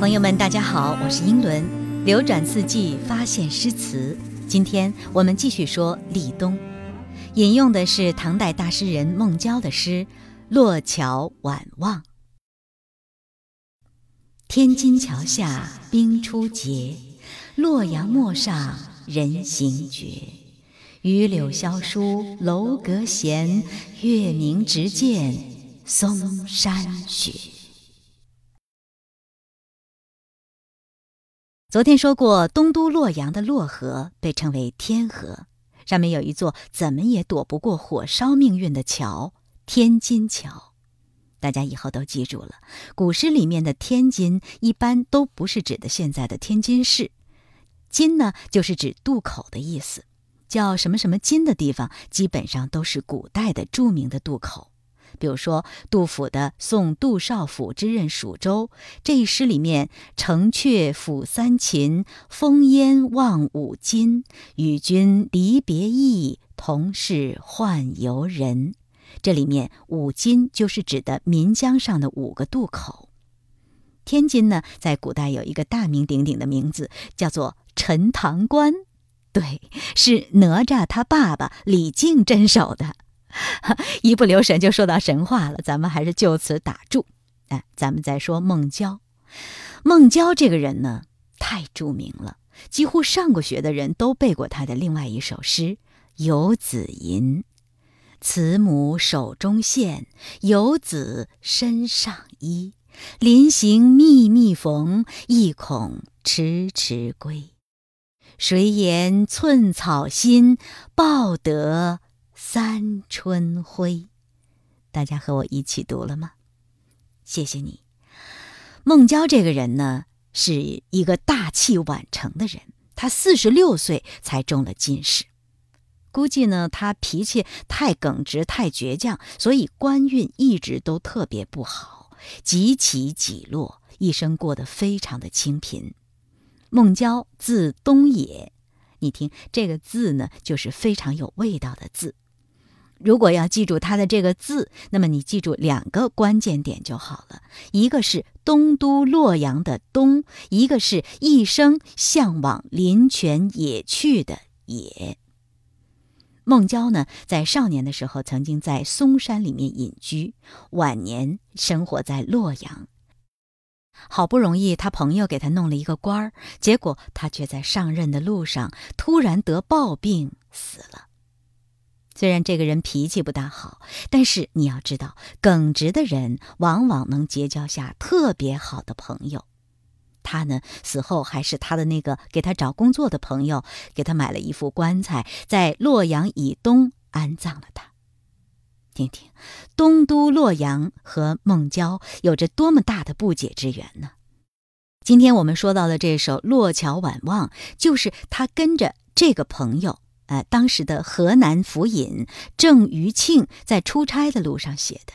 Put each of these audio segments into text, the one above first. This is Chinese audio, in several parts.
朋友们，大家好，我是英伦，流转四季，发现诗词。今天我们继续说立冬，引用的是唐代大诗人孟郊的诗《洛桥晚望》。天津桥下冰初结，洛阳陌上人行绝。榆柳萧疏楼阁闲，月明直见嵩山雪。昨天说过，东都洛阳的洛河被称为天河，上面有一座怎么也躲不过火烧命运的桥——天津桥。大家以后都记住了，古诗里面的“天津”一般都不是指的现在的天津市，“津”呢就是指渡口的意思，叫什么什么津的地方，基本上都是古代的著名的渡口。比如说杜甫的《送杜少府之任蜀州》这一诗里面，“城阙辅三秦，风烟望五津。与君离别意，同是宦游人。”这里面五津就是指的岷江上的五个渡口。天津呢，在古代有一个大名鼎鼎的名字，叫做陈塘关，对，是哪吒他爸爸李靖镇守的。一不留神就说到神话了，咱们还是就此打住。哎，咱们再说孟郊。孟郊这个人呢，太著名了，几乎上过学的人都背过他的另外一首诗《游子吟》：“慈母手中线，游子身上衣。临行密密缝，意恐迟迟归。谁言寸草心，报得。”三春晖，大家和我一起读了吗？谢谢你。孟郊这个人呢，是一个大器晚成的人。他四十六岁才中了进士，估计呢，他脾气太耿直、太倔强，所以官运一直都特别不好，几起几落，一生过得非常的清贫。孟郊字东野，你听这个字呢，就是非常有味道的字。如果要记住他的这个字，那么你记住两个关键点就好了。一个是东都洛阳的“东”，一个是一生向往林泉野趣的“野”。孟郊呢，在少年的时候曾经在嵩山里面隐居，晚年生活在洛阳。好不容易他朋友给他弄了一个官儿，结果他却在上任的路上突然得暴病死了。虽然这个人脾气不大好，但是你要知道，耿直的人往往能结交下特别好的朋友。他呢，死后还是他的那个给他找工作的朋友给他买了一副棺材，在洛阳以东安葬了他。听听，东都洛阳和孟郊有着多么大的不解之缘呢？今天我们说到的这首《洛桥晚望》，就是他跟着这个朋友。呃，当时的河南府尹郑余庆在出差的路上写的，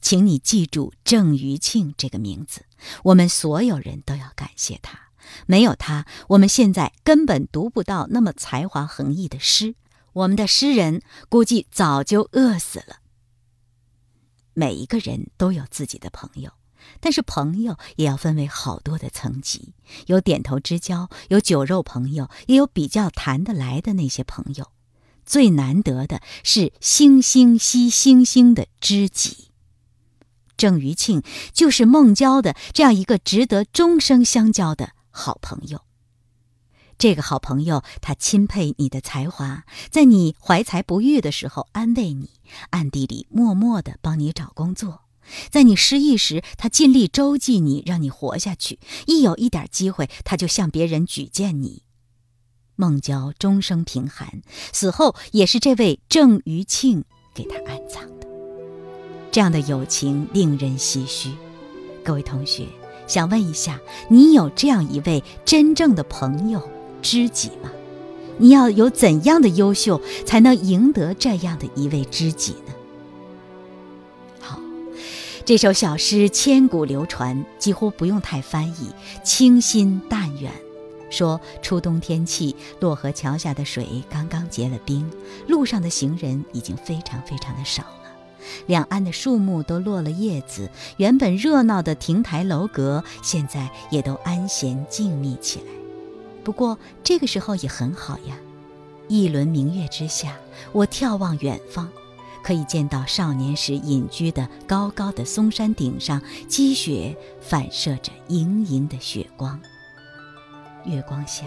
请你记住郑余庆这个名字，我们所有人都要感谢他。没有他，我们现在根本读不到那么才华横溢的诗，我们的诗人估计早就饿死了。每一个人都有自己的朋友。但是朋友也要分为好多的层级，有点头之交，有酒肉朋友，也有比较谈得来的那些朋友。最难得的是惺惺惜惺惺的知己。郑余庆就是孟郊的这样一个值得终生相交的好朋友。这个好朋友，他钦佩你的才华，在你怀才不遇的时候安慰你，暗地里默默的帮你找工作。在你失意时，他尽力周济你，让你活下去；一有一点机会，他就向别人举荐你。孟郊终生贫寒，死后也是这位郑余庆给他安葬的。这样的友情令人唏嘘。各位同学，想问一下，你有这样一位真正的朋友、知己吗？你要有怎样的优秀，才能赢得这样的一位知己呢？这首小诗千古流传，几乎不用太翻译，清新淡远。说初冬天气，洛河桥下的水刚刚结了冰，路上的行人已经非常非常的少了。两岸的树木都落了叶子，原本热闹的亭台楼阁，现在也都安闲静谧起来。不过这个时候也很好呀，一轮明月之下，我眺望远方，可以见到少年时隐居的高高的嵩山顶上，积雪反射着莹莹的雪光。月光下，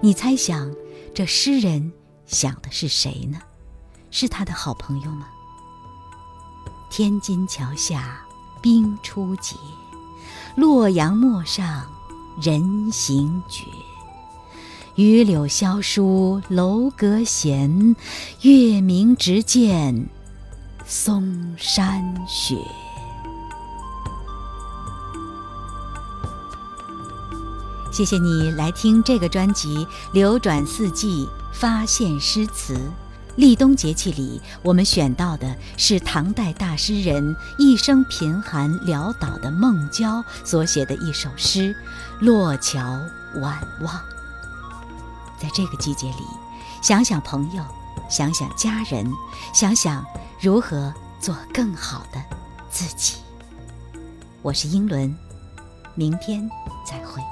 你猜想，这诗人想的是谁呢？是他的好朋友吗？天津桥下冰初结，洛阳陌上人行绝。榆柳萧疏楼阁闲，月明直见嵩山雪。谢谢你来听这个专辑《流转四季》，发现诗词。立冬节气里，我们选到的是唐代大诗人一生贫寒潦倒的孟郊所写的一首诗《洛桥晚望》。在这个季节里，想想朋友，想想家人，想想如何做更好的自己。我是英伦，明天再会。